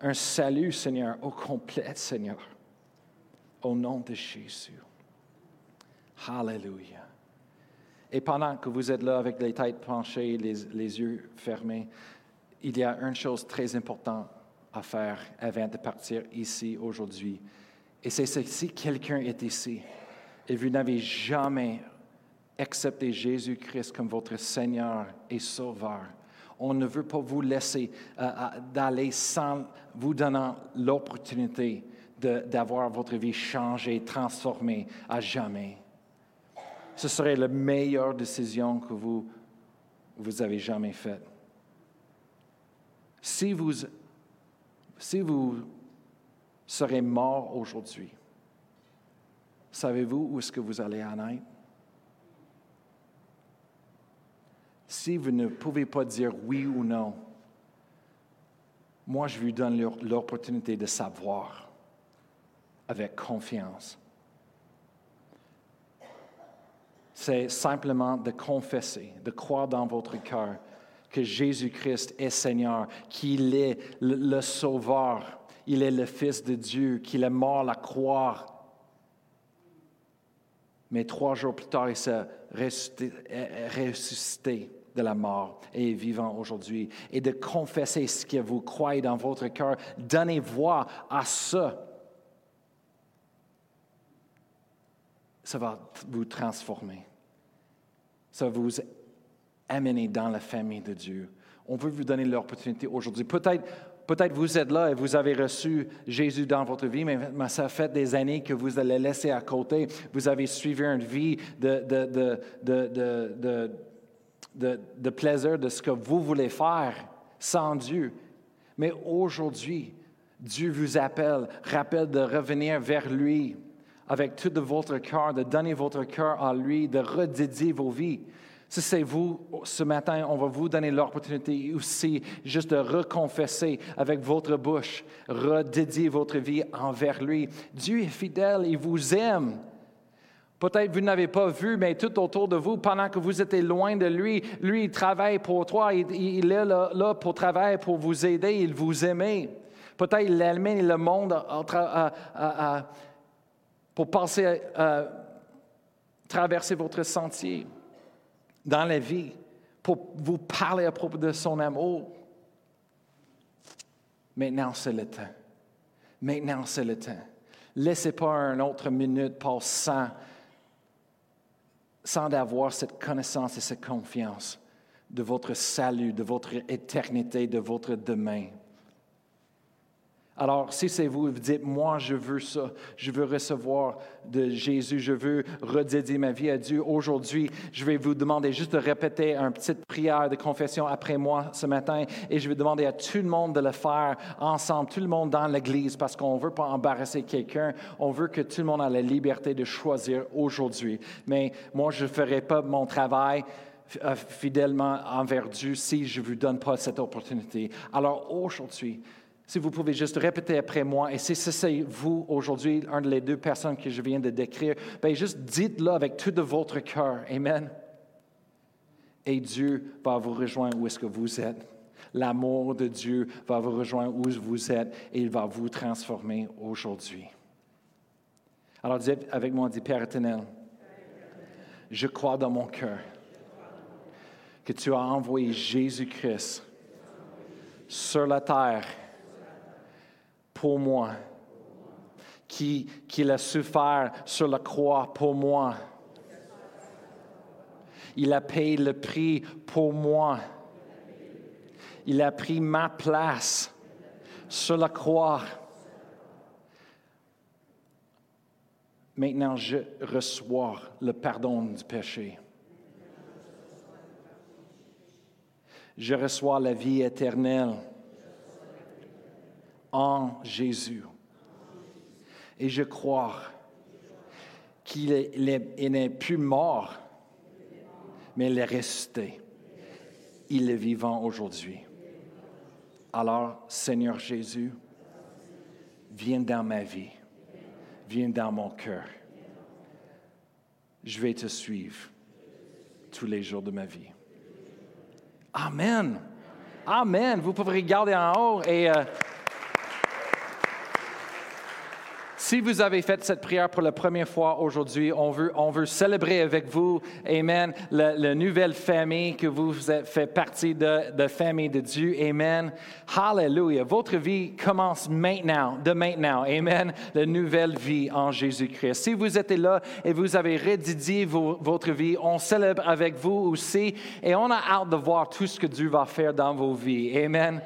un salut, Seigneur, au complet, Seigneur. Au nom de Jésus. Hallelujah. Et pendant que vous êtes là avec les têtes penchées, les, les yeux fermés, il y a une chose très importante à faire avant de partir ici aujourd'hui. Et c'est si quelqu'un est ici et vous n'avez jamais accepté Jésus-Christ comme votre Seigneur et Sauveur, on ne veut pas vous laisser euh, euh, d'aller sans vous donnant l'opportunité d'avoir votre vie changée, transformée à jamais. Ce serait la meilleure décision que vous, vous avez jamais faite. Si vous, si vous serez mort aujourd'hui, savez-vous où est-ce que vous allez en être? Si vous ne pouvez pas dire oui ou non, moi, je vous donne l'opportunité de savoir avec confiance. C'est simplement de confesser, de croire dans votre cœur que Jésus-Christ est Seigneur, qu'il est le, Sauveur, il est le Fils de Dieu, qu'il est mort à la croix. Mais trois jours plus tard, il s'est ressuscité de la mort et vivant aujourd'hui. Et de confesser ce que vous croyez dans votre cœur, donnez voix à ça. Ça va vous transformer. Ça va vous amener dans la famille de Dieu. On veut vous donner l'opportunité aujourd'hui. Peut-être Peut-être vous êtes là et vous avez reçu Jésus dans votre vie, mais ça fait des années que vous allez laisser à côté. Vous avez suivi une vie de, de, plaisir de ce que vous voulez faire sans Dieu. Mais aujourd'hui, Dieu vous appelle, rappelle de revenir vers lui avec tout de votre cœur, de donner votre cœur à lui, de redédier vos vies. Si c'est vous, ce matin, on va vous donner l'opportunité aussi juste de reconfesser avec votre bouche, redédier votre vie envers lui. Dieu est fidèle, il vous aime. Peut-être vous n'avez pas vu, mais tout autour de vous, pendant que vous étiez loin de lui, lui, il travaille pour toi, il, est là, pour travailler, pour vous aider, il vous aime. Peut-être il amène le monde pour passer, à traverser votre sentier dans la vie, pour vous parler à propos de son amour. Maintenant, c'est le temps. Maintenant, c'est le temps. Laissez pas une autre minute passer sans sans avoir cette connaissance et cette confiance de votre salut, de votre éternité, de votre demain. Alors, si c'est vous, vous dites, moi, je veux ça, je veux recevoir de Jésus, je veux redédier ma vie à Dieu. Aujourd'hui, je vais vous demander juste de répéter une petite prière de confession après moi ce matin et je vais demander à tout le monde de le faire ensemble, tout le monde dans l'Église, parce qu'on ne veut pas embarrasser quelqu'un, on veut que tout le monde ait la liberté de choisir aujourd'hui. Mais moi, je ne ferai pas mon travail euh, fidèlement envers Dieu si je ne vous donne pas cette opportunité. Alors aujourd'hui, si vous pouvez juste répéter après moi, et si c'est vous aujourd'hui, un des deux personnes que je viens de décrire, bien juste dites-le avec tout de votre cœur. Amen. Et Dieu va vous rejoindre où est-ce que vous êtes. L'amour de Dieu va vous rejoindre où vous êtes et il va vous transformer aujourd'hui. Alors dites avec moi, dit Père éternel, je crois dans mon cœur que tu as envoyé Jésus-Christ sur la terre pour moi, qui, qu'il a souffert sur la croix pour moi. Il a payé le prix pour moi. Il a pris ma place sur la croix. Maintenant, je reçois le pardon du péché. Je reçois la vie éternelle en Jésus. Et je crois qu'il n'est plus mort, mais il est resté. Il est vivant aujourd'hui. Alors, Seigneur Jésus, viens dans ma vie. viens dans mon cœur. Je vais te suivre tous les jours de ma vie. Amen. Amen. Vous pouvez regarder en haut et... Euh, Si vous avez fait cette prière pour la première fois aujourd'hui, on veut, on veut célébrer avec vous, Amen, la, nouvelle famille que vous faites partie de, la famille de Dieu. Amen. Hallelujah. Votre vie commence maintenant, de maintenant. Amen. La nouvelle vie en Jésus-Christ. Si vous êtes là et vous avez rédidié votre vie, on célèbre avec vous aussi et on a hâte de voir tout ce que Dieu va faire dans vos vies. Amen.